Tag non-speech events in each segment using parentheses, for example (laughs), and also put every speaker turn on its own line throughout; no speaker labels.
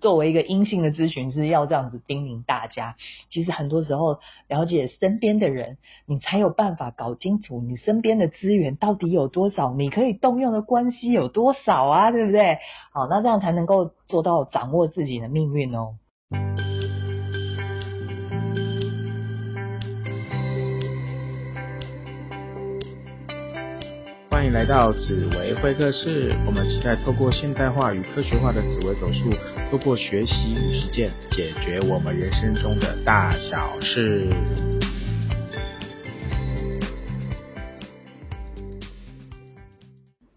作为一个阴性的咨询师，要这样子叮咛大家。其实很多时候，了解身边的人，你才有办法搞清楚你身边的资源到底有多少，你可以动用的关系有多少啊，对不对？好，那这样才能够做到掌握自己的命运哦。
欢迎来到紫薇会客室，我们期待透过现代化与科学化的紫薇手术，透过学习与实践，解决我们人生中的大小事。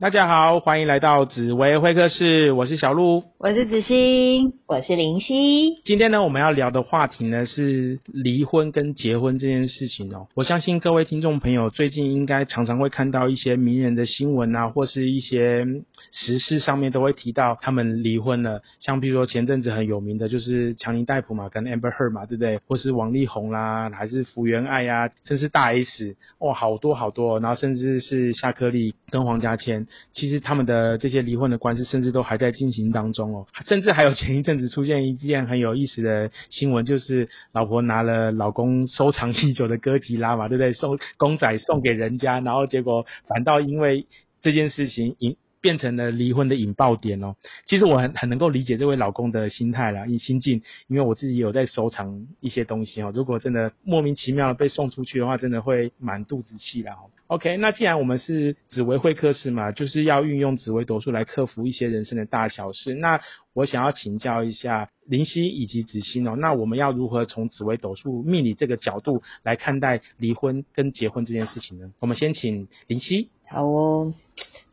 大家好，欢迎来到紫薇会客室，我是小鹿。
我是子欣，
我是林夕。
今天呢，我们要聊的话题呢是离婚跟结婚这件事情哦。我相信各位听众朋友最近应该常常会看到一些名人的新闻啊，或是一些时事上面都会提到他们离婚了。像比如说前阵子很有名的就是强尼戴普嘛，跟 Amber Heard 嘛，对不对？或是王力宏啦，还是福原爱呀，甚至大 S，哇，好多好多。然后甚至是夏克立跟黄家千，其实他们的这些离婚的官司，甚至都还在进行当中。甚至还有前一阵子出现一件很有意思的新闻，就是老婆拿了老公收藏已久的歌吉拉嘛，对不对？送公仔送给人家，然后结果反倒因为这件事情引变成了离婚的引爆点哦。其实我很很能够理解这位老公的心态啦，心境，因为我自己有在收藏一些东西哦。如果真的莫名其妙的被送出去的话，真的会满肚子气的哦。OK，那既然我们是紫微会客室嘛，就是要运用紫微斗数来克服一些人生的大小事。那我想要请教一下林夕以及子欣哦，那我们要如何从紫微斗数命理这个角度来看待离婚跟结婚这件事情呢？我们先请林夕。
好哦，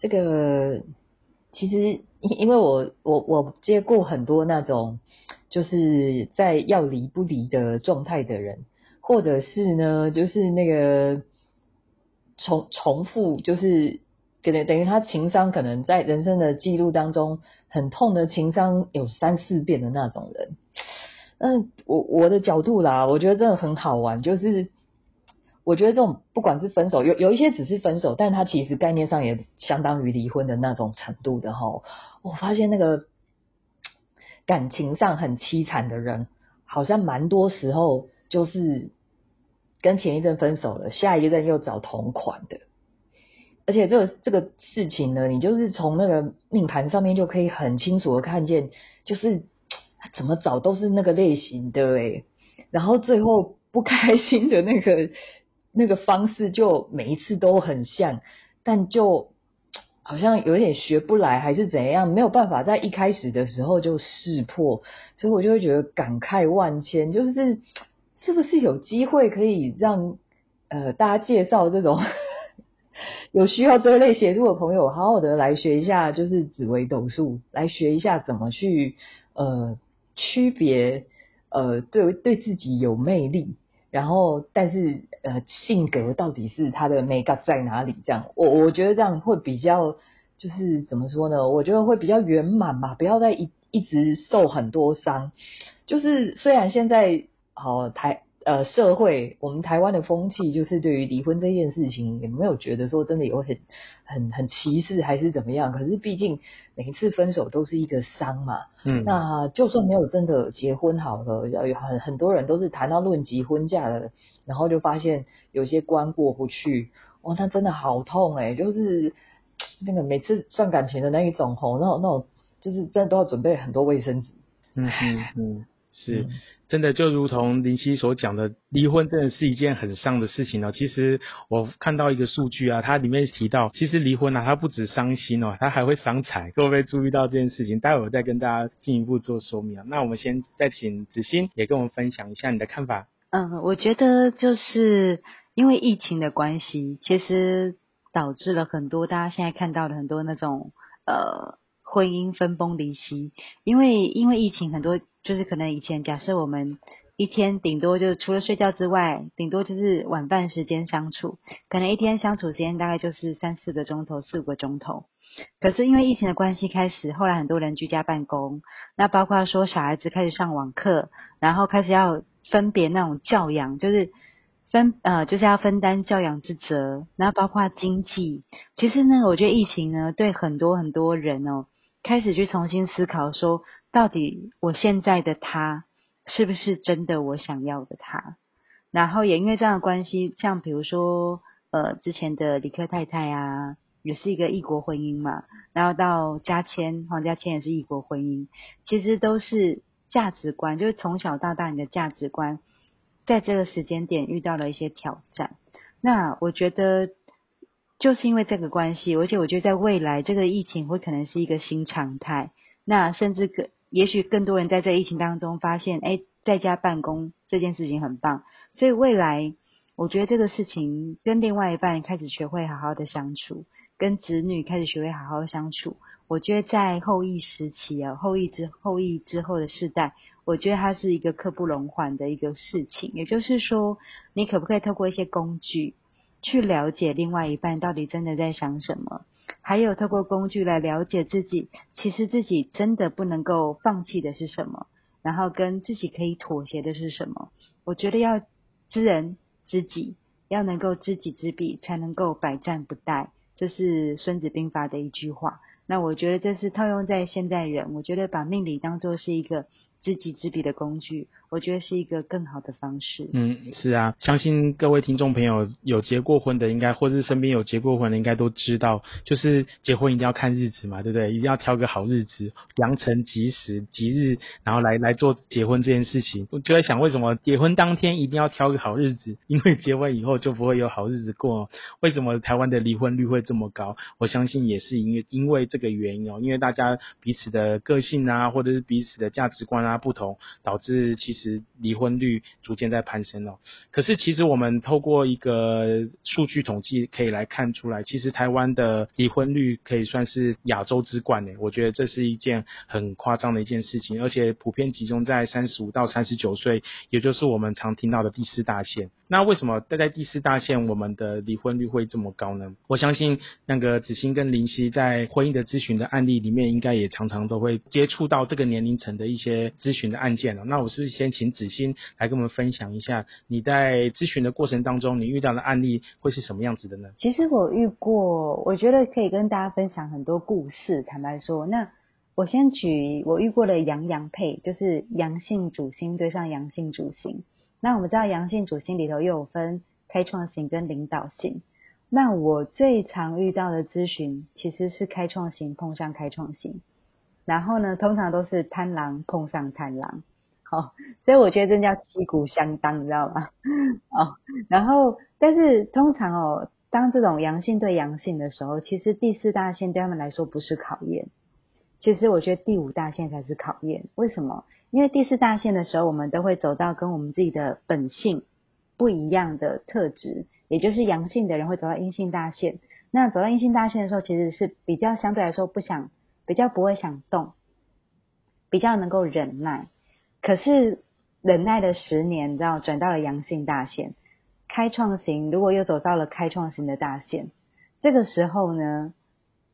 这个其实因因为我我我接过很多那种就是在要离不离的状态的人，或者是呢，就是那个。重重复就是可能等于他情商可能在人生的记录当中很痛的情商有三四遍的那种人，嗯，我我的角度啦，我觉得真的很好玩，就是我觉得这种不管是分手，有有一些只是分手，但他其实概念上也相当于离婚的那种程度的哈。我发现那个感情上很凄惨的人，好像蛮多时候就是。跟前一阵分手了，下一任又找同款的，而且这个这个事情呢，你就是从那个命盘上面就可以很清楚的看见，就是怎么找都是那个类型的哎，然后最后不开心的那个那个方式就每一次都很像，但就 (tsk) 好像有点学不来还是怎样，没有办法在一开始的时候就识破，所以我就会觉得感慨万千，就是。(tsk) 是不是有机会可以让呃大家介绍这种 (laughs) 有需要这类协助的朋友，好好的来学一下，就是紫微斗数，来学一下怎么去呃区别呃对对自己有魅力，然后但是呃性格到底是他的美感在哪里？这样我我觉得这样会比较就是怎么说呢？我觉得会比较圆满吧，不要再一一直受很多伤。就是虽然现在。好台呃社会，我们台湾的风气就是对于离婚这件事情，也没有觉得说真的有很很很歧视还是怎么样。可是毕竟每一次分手都是一个伤嘛，嗯，那就算没有真的结婚好了，有很很多人都是谈到论及婚嫁的，然后就发现有些关过不去，哇，那真的好痛哎，就是 (tsk) 那个每次算感情的那一种吼，那种那种就是真的都要准备很多卫生纸，
嗯嗯嗯。是，真的就如同林夕所讲的，离婚真的是一件很伤的事情哦。其实我看到一个数据啊，它里面提到，其实离婚啊，它不止伤心哦，它还会伤财。各位注意到这件事情，待会儿再跟大家进一步做说明啊。那我们先再请子欣也跟我们分享一下你的看法。
嗯，我觉得就是因为疫情的关系，其实导致了很多大家现在看到的很多那种呃婚姻分崩离析，因为因为疫情很多。就是可能以前假设我们一天顶多就是除了睡觉之外，顶多就是晚饭时间相处，可能一天相处时间大概就是三四个钟头、四五个钟头。可是因为疫情的关系，开始后来很多人居家办公，那包括说小孩子开始上网课，然后开始要分别那种教养，就是分呃就是要分担教养之责，然后包括经济。其实呢，我觉得疫情呢对很多很多人哦。开始去重新思考，说到底我现在的他是不是真的我想要的他？然后也因为这样的关系，像比如说呃之前的李克太太啊，也是一个异国婚姻嘛，然后到嘉谦黄嘉谦也是异国婚姻，其实都是价值观，就是从小到大你的价值观，在这个时间点遇到了一些挑战。那我觉得。就是因为这个关系，而且我觉得在未来这个疫情会可能是一个新常态。那甚至更，也许更多人在这疫情当中发现，哎，在家办公这件事情很棒。所以未来，我觉得这个事情跟另外一半开始学会好好的相处，跟子女开始学会好好相处。我觉得在后疫时期啊，后疫之后疫之后的世代，我觉得它是一个刻不容缓的一个事情。也就是说，你可不可以透过一些工具？去了解另外一半到底真的在想什么，还有透过工具来了解自己，其实自己真的不能够放弃的是什么，然后跟自己可以妥协的是什么。我觉得要知人知己，要能够知己知彼，才能够百战不殆。这是孙子兵法的一句话。那我觉得这是套用在现代人，我觉得把命理当做是一个知己知彼的工具，我觉得是一个更好的方式。
嗯，是啊，相信各位听众朋友有结过婚的，应该或者是身边有结过婚的，应该都知道，就是结婚一定要看日子嘛，对不对？一定要挑个好日子，良辰吉时吉日，然后来来做结婚这件事情。我就在想，为什么结婚当天一定要挑个好日子？因为结婚以后就不会有好日子过。为什么台湾的离婚率会这么高？我相信也是因为因为这。个原因哦，因为大家彼此的个性啊，或者是彼此的价值观啊不同，导致其实离婚率逐渐在攀升了。可是其实我们透过一个数据统计可以来看出来，其实台湾的离婚率可以算是亚洲之冠诶。我觉得这是一件很夸张的一件事情，而且普遍集中在三十五到三十九岁，也就是我们常听到的第四大线。那为什么待在第四大线，我们的离婚率会这么高呢？我相信那个子欣跟林夕在婚姻的咨询的案例里面，应该也常常都会接触到这个年龄层的一些咨询的案件了。那我是不是先请子欣来跟我们分享一下，你在咨询的过程当中，你遇到的案例会是什么样子的呢？
其实我遇过，我觉得可以跟大家分享很多故事。坦白说，那我先举我遇过的阳阳配，就是阳性主星对上阳性主星。那我们知道阳性主星里头又有分开创型跟领导型。那我最常遇到的咨询其实是开创型碰上开创型，然后呢，通常都是贪狼碰上贪狼，好，所以我觉得这叫旗鼓相当，你知道吗？哦，然后但是通常哦，当这种阳性对阳性的时候，其实第四大线对他们来说不是考验，其实我觉得第五大线才是考验。为什么？因为第四大线的时候，我们都会走到跟我们自己的本性不一样的特质，也就是阳性的人会走到阴性大线。那走到阴性大线的时候，其实是比较相对来说不想，比较不会想动，比较能够忍耐。可是忍耐了十年，你知道转到了阳性大线，开创型如果又走到了开创型的大线，这个时候呢，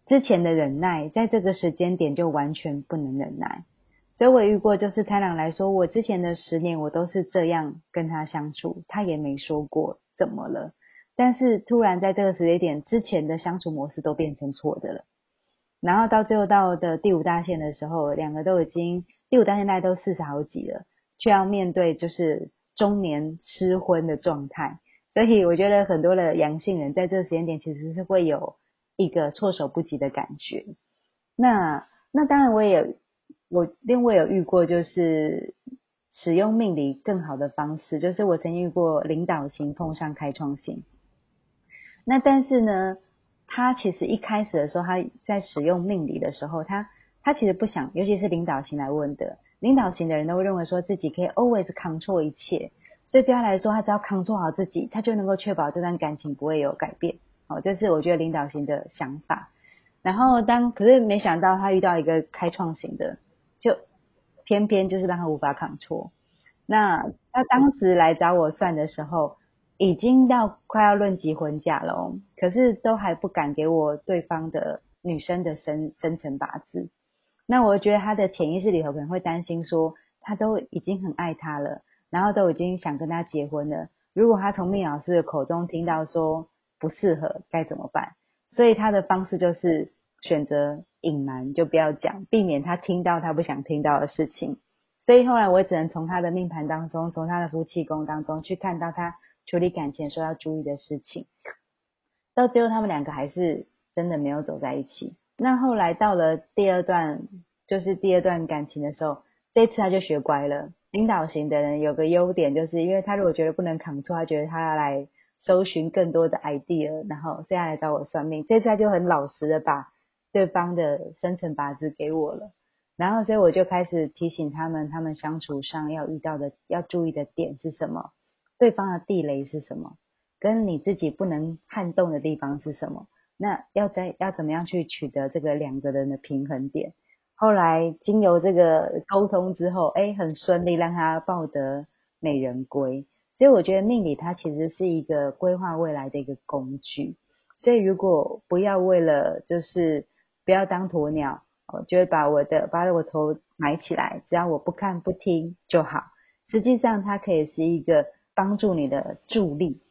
之前的忍耐在这个时间点就完全不能忍耐。所以我遇过，就是太郎来说，我之前的十年我都是这样跟他相处，他也没说过怎么了。但是突然在这个时间点之前的相处模式都变成错的了。然后到最后到的第五大线的时候，两个都已经第五大线大概都四十好几了，却要面对就是中年失婚的状态。所以我觉得很多的阳性人在这个时间点其实是会有一个措手不及的感觉。那那当然我也。我另外有遇过，就是使用命理更好的方式，就是我曾遇过领导型碰上开创型。那但是呢，他其实一开始的时候，他在使用命理的时候，他他其实不想，尤其是领导型来问的，领导型的人都会认为说自己可以 always control 一切，所以对他来说，他只要 control 好自己，他就能够确保这段感情不会有改变。好，这是我觉得领导型的想法。然后当可是没想到他遇到一个开创型的。就偏偏就是让他无法抗挫。那他当时来找我算的时候，已经到快要论及婚嫁了，可是都还不敢给我对方的女生的生生辰八字。那我觉得他的潜意识里头可能会担心说，他都已经很爱他了，然后都已经想跟他结婚了。如果他从命老师的口中听到说不适合，该怎么办？所以他的方式就是选择隐瞒，就不要讲，避免他听到他不想听到的事情。所以后来我只能从他的命盘当中，从他的夫妻宫当中去看到他处理感情时候要注意的事情。到最后，他们两个还是真的没有走在一起。那后来到了第二段，就是第二段感情的时候，这次他就学乖了。领导型的人有个优点，就是因为他如果觉得不能扛住，他觉得他要来搜寻更多的 idea，然后现在来找我算命。这次他就很老实的把对方的生辰八字给我了，然后所以我就开始提醒他们，他们相处上要遇到的、要注意的点是什么，对方的地雷是什么，跟你自己不能撼动的地方是什么。那要在要怎么样去取得这个两个人的平衡点？后来经由这个沟通之后，哎，很顺利，让他抱得美人归。所以我觉得命理它其实是一个规划未来的一个工具。所以如果不要为了就是不要当鸵鸟，我就会把我的把我头埋起来，只要我不看不听就好。实际上它可以是一个帮助你的助力，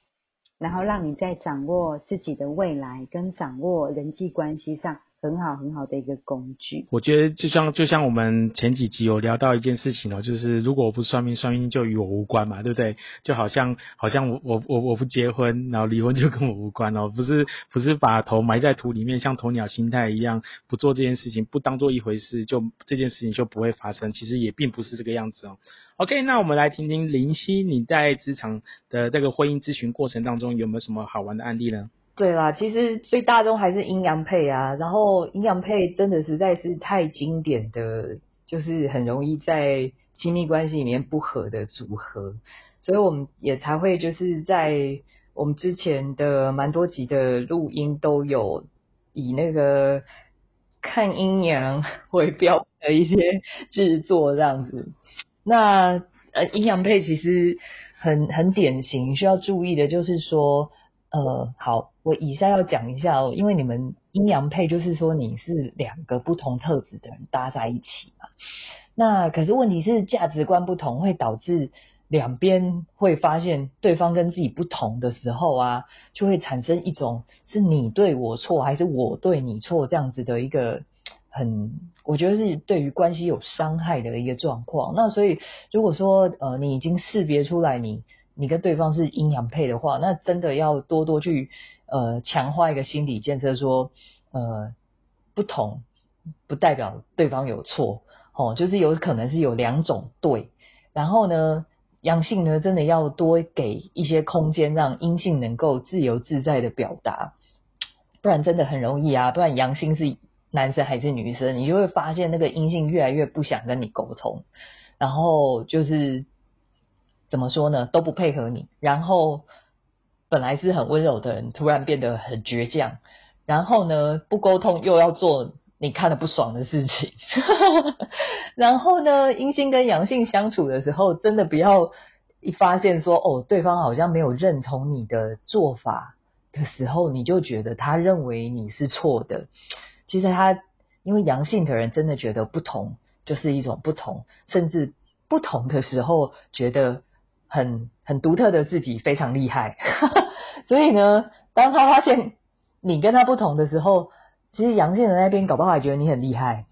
然后让你在掌握自己的未来跟掌握人际关系上。很好很好的一个工具。
我觉得就像就像我们前几集有聊到一件事情哦，就是如果我不算命，算命就与我无关嘛，对不对？就好像好像我我我我不结婚，然后离婚就跟我无关哦，不是不是把头埋在土里面，像鸵鸟心态一样，不做这件事情，不当做一回事，就这件事情就不会发生。其实也并不是这个样子哦。OK，那我们来听听林夕，你在职场的这个婚姻咨询过程当中有没有什么好玩的案例呢？
对啦，其实最大众还是阴阳配啊，然后阴阳配真的实在是太经典的，就是很容易在亲密关系里面不合的组合，所以我们也才会就是在我们之前的蛮多集的录音都有以那个看阴阳 (laughs) 为标的一些制作这样子。那呃阴阳配其实很很典型，需要注意的就是说。呃，好，我以下要讲一下哦，因为你们阴阳配就是说你是两个不同特质的人搭在一起嘛。那可是问题是价值观不同，会导致两边会发现对方跟自己不同的时候啊，就会产生一种是你对我错还是我对你错这样子的一个很，我觉得是对于关系有伤害的一个状况。那所以如果说呃你已经识别出来你。你跟对方是阴阳配的话，那真的要多多去呃强化一个心理建设，说呃不同不代表对方有错哦，就是有可能是有两种对，然后呢阳性呢真的要多给一些空间，让阴性能够自由自在的表达，不然真的很容易啊，不然阳性是男生还是女生，你就会发现那个阴性越来越不想跟你沟通，然后就是。怎么说呢？都不配合你，然后本来是很温柔的人，突然变得很倔强，然后呢，不沟通又要做你看的不爽的事情，(laughs) 然后呢，阴性跟阳性相处的时候，真的不要一发现说哦，对方好像没有认同你的做法的时候，你就觉得他认为你是错的。其实他因为阳性的人真的觉得不同就是一种不同，甚至不同的时候觉得。很很独特的自己非常厉害，(laughs) 所以呢，当他发现你跟他不同的时候，其实阳性人那边搞不好也觉得你很厉害。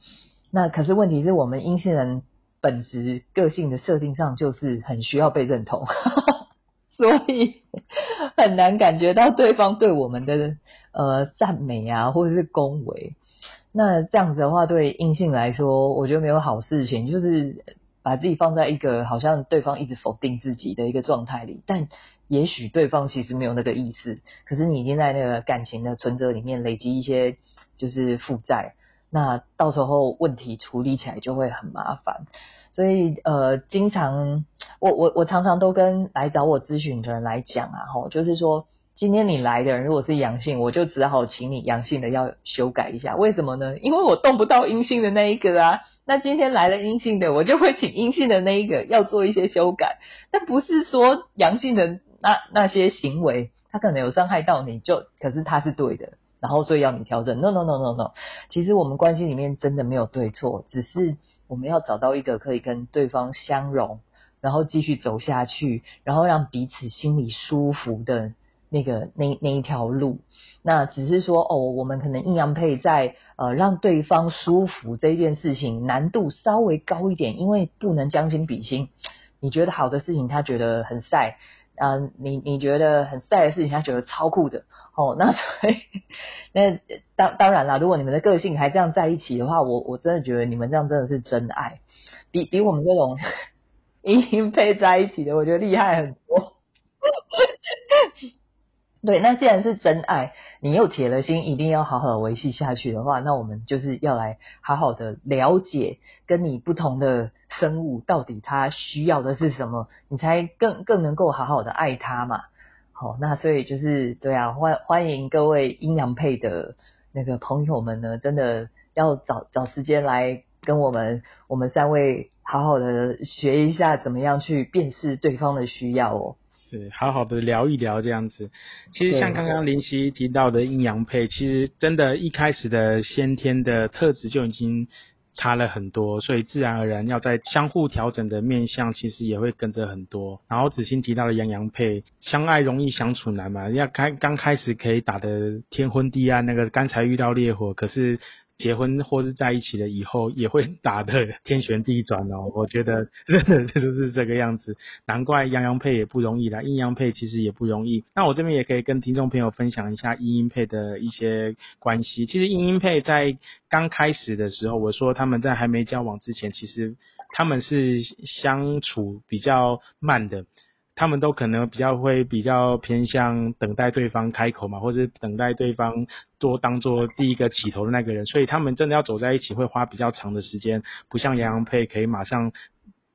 那可是问题是我们阴性人本质个性的设定上就是很需要被认同，(laughs) 所以很难感觉到对方对我们的呃赞美啊，或者是恭维。那这样子的话，对阴性来说，我觉得没有好事情，就是。把自己放在一个好像对方一直否定自己的一个状态里，但也许对方其实没有那个意思，可是你已经在那个感情的存折里面累积一些就是负债，那到时候问题处理起来就会很麻烦。所以呃，经常我我我常常都跟来找我咨询的人来讲啊，吼，就是说。今天你来的人如果是阳性，我就只好请你阳性的要修改一下。为什么呢？因为我动不到阴性的那一个啊。那今天来了阴性的，我就会请阴性的那一个要做一些修改。但不是说阳性的那那些行为，他可能有伤害到你，就可是他是对的，然后所以要你调整。No No No No No，其实我们关系里面真的没有对错，只是我们要找到一个可以跟对方相容，然后继续走下去，然后让彼此心里舒服的。那个那那一条路。那只是说哦，我们可能阴阳配在呃让对方舒服这件事情难度稍微高一点，因为不能将心比心。你觉得好的事情，他觉得很晒。嗯，你你觉得很晒的事情，他觉得超酷的哦。那 (laughs) 所以，那当当然啦，如果你们的个性还这样在一起的话，我我真的觉得你们这样真的是真爱，比比我们这种 (laughs) 阴阴配在一起的，我觉得厉害很多。对，那既然是真爱，你又铁了心一定要好好的维系下去的话，那我们就是要来好好的了解跟你不同的生物到底它需要的是什么，你才更更能够好好的爱它嘛。好，那所以就是对啊，欢欢迎各位阴阳配的那个朋友们呢，真的要找找时间来跟我们我们三位好好的学一下怎么样去辨识对方的需要哦。
对，好好的聊一聊这样子。其实像刚刚林夕提到的阴阳配，其实真的一开始的先天的特质就已经差了很多，所以自然而然要在相互调整的面相，其实也会跟着很多。然后子欣提到的阳阳配，相爱容易相处难嘛，要开刚开始可以打的天昏地暗，那个刚才遇到烈火，可是。结婚或是在一起了以后，也会打的天旋地转哦。(laughs) 我觉得 (laughs) 真的就是这个样子，难怪阳阳配也不容易啦，阴阳配其实也不容易。那我这边也可以跟听众朋友分享一下阴阴配的一些关系。其实阴阴配在刚开始的时候，我说他们在还没交往之前，其实他们是相处比较慢的。他们都可能比较会比较偏向等待对方开口嘛，或者等待对方多当做第一个起头的那个人，所以他们真的要走在一起会花比较长的时间，不像杨洋配可以马上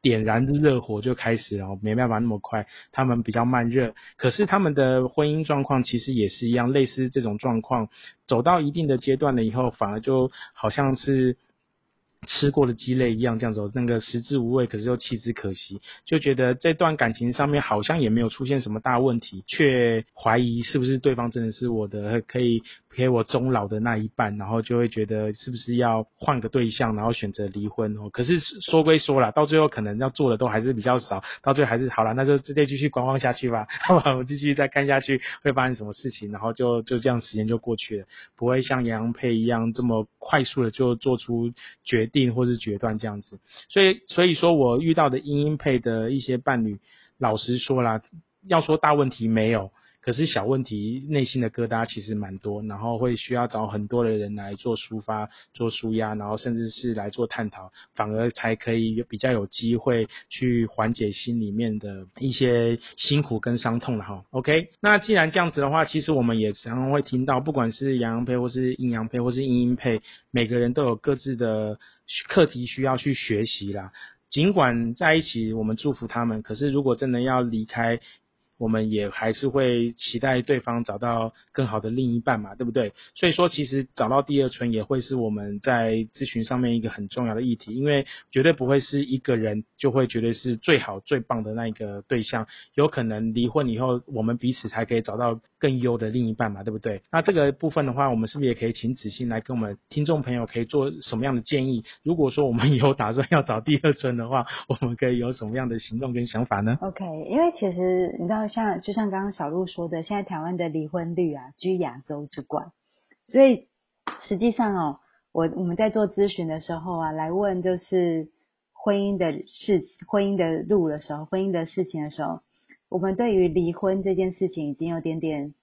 点燃热火就开始然后，没办法那么快，他们比较慢热。可是他们的婚姻状况其实也是一样，类似这种状况，走到一定的阶段了以后，反而就好像是。吃过的鸡肋一样，这样子，那个食之无味，可是又弃之可惜，就觉得这段感情上面好像也没有出现什么大问题，却怀疑是不是对方真的是我的可以陪我终老的那一半，然后就会觉得是不是要换个对象，然后选择离婚哦。可是说归说了，到最后可能要做的都还是比较少，到最后还是好了，那就直接继续观望下去吧，好吧，我继续再看下去会发生什么事情，然后就就这样时间就过去了，不会像杨佩一样这么快速的就做出决。定或是决断这样子，所以所以说我遇到的音音配的一些伴侣，老实说啦，要说大问题没有。可是小问题，内心的疙瘩其实蛮多，然后会需要找很多的人来做抒发、做舒压，然后甚至是来做探讨，反而才可以比较有机会去缓解心里面的一些辛苦跟伤痛了哈。OK，那既然这样子的话，其实我们也常常会听到，不管是阳阳配或是阴阳配或是阴阴配，每个人都有各自的课题需要去学习啦。尽管在一起，我们祝福他们，可是如果真的要离开，我们也还是会期待对方找到更好的另一半嘛，对不对？所以说，其实找到第二春也会是我们在咨询上面一个很重要的议题，因为绝对不会是一个人就会绝对是最好最棒的那一个对象，有可能离婚以后，我们彼此才可以找到更优的另一半嘛，对不对？那这个部分的话，我们是不是也可以请子欣来跟我们听众朋友可以做什么样的建议？如果说我们 (laughs) 以后打算要找第二春的话，我们可以有什么样的行动跟想法呢
？OK，因为其实你知道。像就像刚刚小鹿说的，现在台湾的离婚率啊居亚洲之冠，所以实际上哦，我我们在做咨询的时候啊，来问就是婚姻的事、婚姻的路的时候，婚姻的事情的时候，我们对于离婚这件事情已经有点点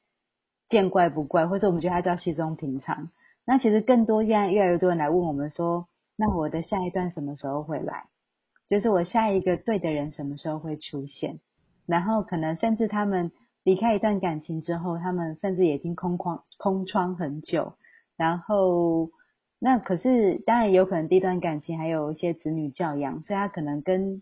见怪不怪，或者我们觉得它叫稀松平常。那其实更多现在越来越多人来问我们说，那我的下一段什么时候会来？就是我下一个对的人什么时候会出现？然后可能甚至他们离开一段感情之后，他们甚至已经空旷空窗很久。然后那可是当然有可能第一段感情还有一些子女教养，所以他可能跟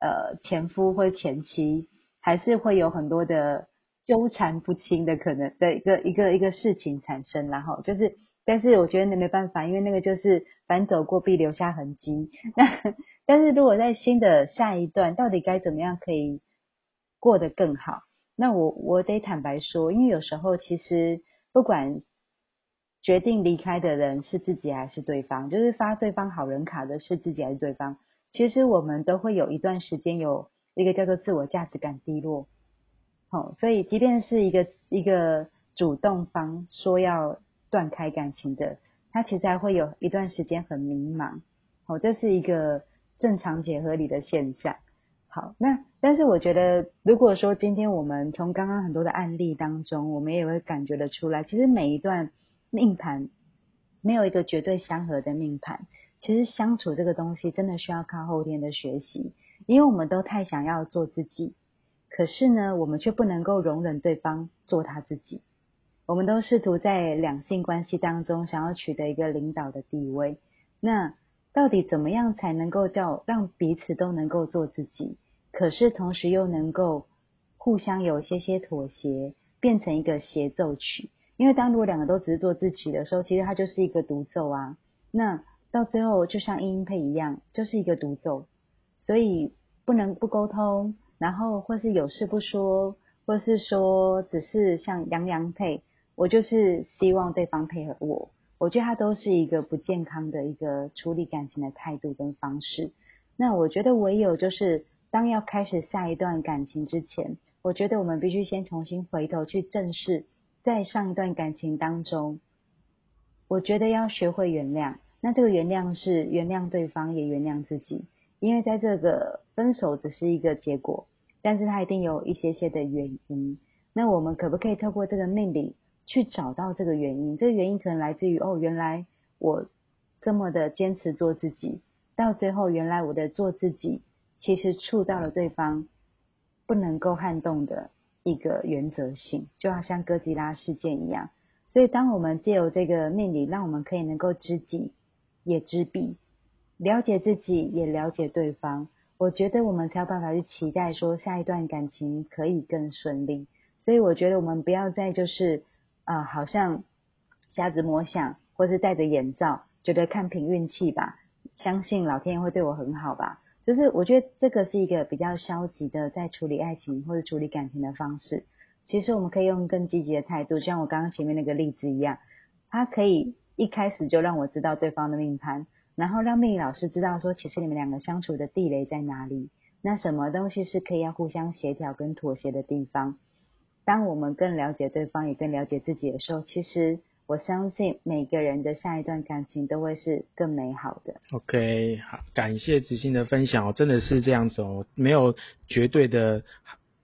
呃前夫或前妻还是会有很多的纠缠不清的可能的一个一个一个事情产生。然后就是，但是我觉得那没办法，因为那个就是反走过必留下痕迹。(laughs) 那但是如果在新的下一段，到底该怎么样可以？过得更好，那我我得坦白说，因为有时候其实不管决定离开的人是自己还是对方，就是发对方好人卡的是自己还是对方，其实我们都会有一段时间有一个叫做自我价值感低落，哦，所以即便是一个一个主动方说要断开感情的，他其实还会有一段时间很迷茫，哦，这是一个正常且合理的现象。好，那但是我觉得，如果说今天我们从刚刚很多的案例当中，我们也会感觉得出来，其实每一段命盘没有一个绝对相合的命盘。其实相处这个东西真的需要靠后天的学习，因为我们都太想要做自己，可是呢，我们却不能够容忍对方做他自己。我们都试图在两性关系当中想要取得一个领导的地位，那。到底怎么样才能够叫让彼此都能够做自己，可是同时又能够互相有一些些妥协，变成一个协奏曲？因为当如果两个都只是做自己的时候，其实它就是一个独奏啊。那到最后就像音音配一样，就是一个独奏，所以不能不沟通，然后或是有事不说，或是说只是像洋洋配，我就是希望对方配合我。我觉得它都是一个不健康的一个处理感情的态度跟方式。那我觉得唯有就是当要开始下一段感情之前，我觉得我们必须先重新回头去正视，在上一段感情当中，我觉得要学会原谅。那这个原谅是原谅对方，也原谅自己，因为在这个分手只是一个结果，但是它一定有一些些的原因。那我们可不可以透过这个命理？去找到这个原因，这个原因可能来自于哦，原来我这么的坚持做自己，到最后原来我的做自己其实触到了对方不能够撼动的一个原则性，就好像哥吉拉事件一样。所以，当我们借由这个命理，让我们可以能够知己也知彼，了解自己也了解对方，我觉得我们才有办法去期待说下一段感情可以更顺利。所以，我觉得我们不要再就是。啊，好像瞎子摸象，或是戴着眼罩，觉得看凭运气吧，相信老天爷会对我很好吧。就是我觉得这个是一个比较消极的在处理爱情或者处理感情的方式。其实我们可以用更积极的态度，像我刚刚前面那个例子一样，他可以一开始就让我知道对方的命盘，然后让命理老师知道说，其实你们两个相处的地雷在哪里，那什么东西是可以要互相协调跟妥协的地方。当我们更了解对方，也更了解自己的时候，其实我相信每个人的下一段感情都会是更美好的。
OK，好，感谢子欣的分享哦，真的是这样子哦，没有绝对的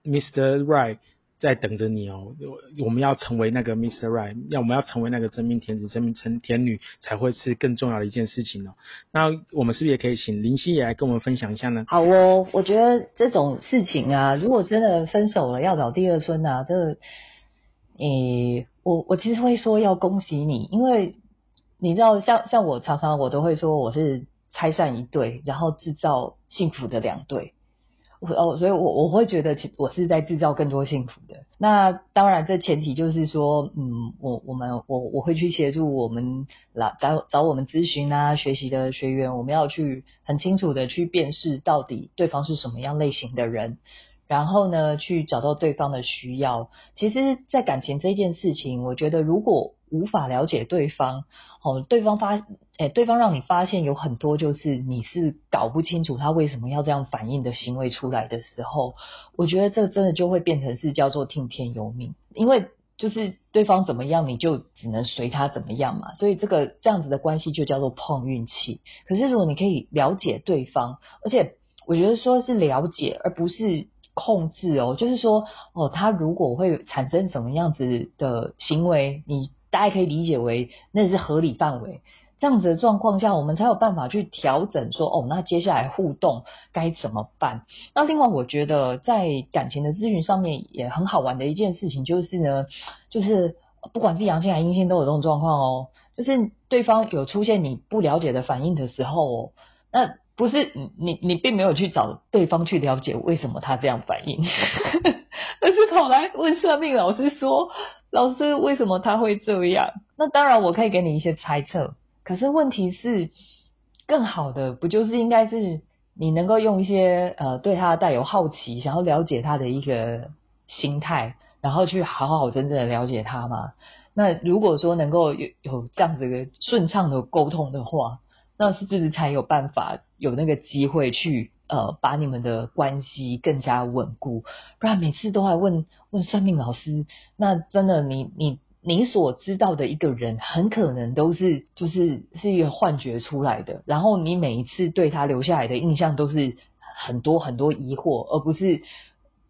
Mr. Right。在等着你哦，我们要成为那个 Mr. Right，要我们要成为那个真命天子、真命成天女，才会是更重要的一件事情哦。那我们是不是也可以请林夕也来跟我们分享一下呢？
好哦，我觉得这种事情啊，如果真的分手了要找第二春啊，这，诶，我我其实会说要恭喜你，因为你知道，像像我常常我都会说我是拆散一对，然后制造幸福的两对。哦，所以我我会觉得，其我是在制造更多幸福的。那当然，这前提就是说，嗯，我我们我我会去协助我们来找找我们咨询啊、学习的学员，我们要去很清楚的去辨识到底对方是什么样类型的人，然后呢，去找到对方的需要。其实，在感情这件事情，我觉得如果无法了解对方，哦，对方发。哎，对方让你发现有很多就是你是搞不清楚他为什么要这样反应的行为出来的时候，我觉得这真的就会变成是叫做听天由命，因为就是对方怎么样你就只能随他怎么样嘛，所以这个这样子的关系就叫做碰运气。可是如果你可以了解对方，而且我觉得说是了解而不是控制哦，就是说哦，他如果会产生什么样子的行为，你大家可以理解为那是合理范围。这样子的状况下，我们才有办法去调整，说哦，那接下来互动该怎么办？那另外，我觉得在感情的咨询上面也很好玩的一件事情，就是呢，就是不管是阳性还是阴性，都有这种状况哦。就是对方有出现你不了解的反应的时候哦，那不是你你你并没有去找对方去了解为什么他这样反应，(laughs) 而是跑来问算命老师说：“老师，为什么他会这样？”那当然，我可以给你一些猜测。可是问题是，更好的不就是应该是你能够用一些呃对他带有好奇，想要了解他的一个心态，然后去好好真正的了解他吗？那如果说能够有有这样子一个顺畅的沟通的话，那是不是才有办法有那个机会去呃把你们的关系更加稳固，不然每次都还问问算命老师，那真的你你你所知道的一个人，很可能都是就是是一个幻觉出来的，然后你每一次对他留下来的印象都是很多很多疑惑，而不是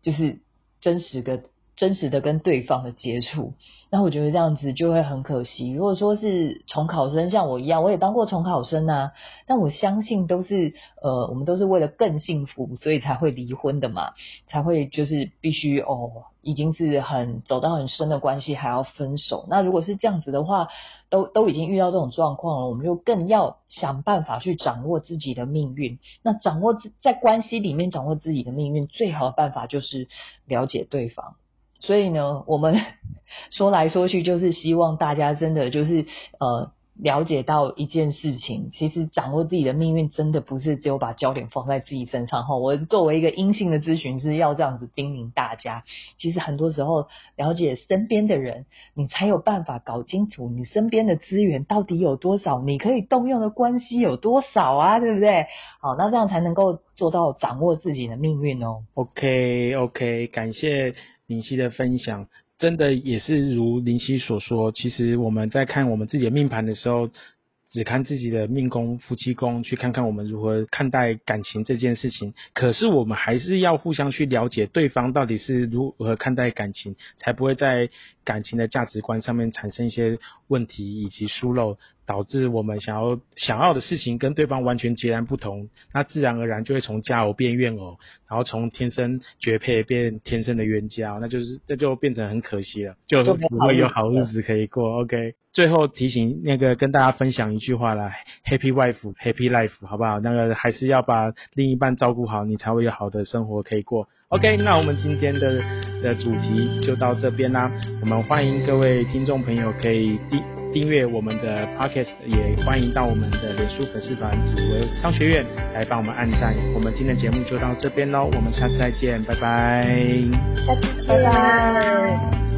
就是真实的。真实的跟对方的接触，那我觉得这样子就会很可惜。如果说是重考生，像我一样，我也当过重考生啊，但我相信都是呃，我们都是为了更幸福，所以才会离婚的嘛，才会就是必须哦，已经是很走到很深的关系还要分手。那如果是这样子的话，都都已经遇到这种状况了，我们就更要想办法去掌握自己的命运。那掌握在关系里面掌握自己的命运，最好的办法就是了解对方。所以呢，我们 (laughs) 说来说去，就是希望大家真的就是呃了解到一件事情，其实掌握自己的命运，真的不是只有把焦点放在自己身上哈。我作为一个阴性的咨询师，要这样子叮咛大家，其实很多时候了解身边的人，你才有办法搞清楚你身边的资源到底有多少，你可以动用的关系有多少啊，对不对？好，那这样才能够做到掌握自己的命运哦。
OK OK，感谢。林夕的分享，真的也是如林夕所说，其实我们在看我们自己的命盘的时候，只看自己的命宫、夫妻宫，去看看我们如何看待感情这件事情。可是我们还是要互相去了解对方到底是如何看待感情，才不会在感情的价值观上面产生一些问题以及疏漏。导致我们想要想要的事情跟对方完全截然不同，那自然而然就会从家偶变怨偶，然后从天生绝配变天生的冤家，那就是这就变成很可惜了，就不会有好日子可以过。OK，最后提醒那个跟大家分享一句话啦 h a p p y wife，Happy life，好不好？那个还是要把另一半照顾好，你才会有好的生活可以过。OK，那我们今天的的主题就到这边啦，我们欢迎各位听众朋友可以订。订阅我们的 podcast，也欢迎到我们的脸书粉丝团紫薇商学院来帮我们按赞。我们今天的节目就到这边喽，我们下次再见，拜拜。
下次拜拜。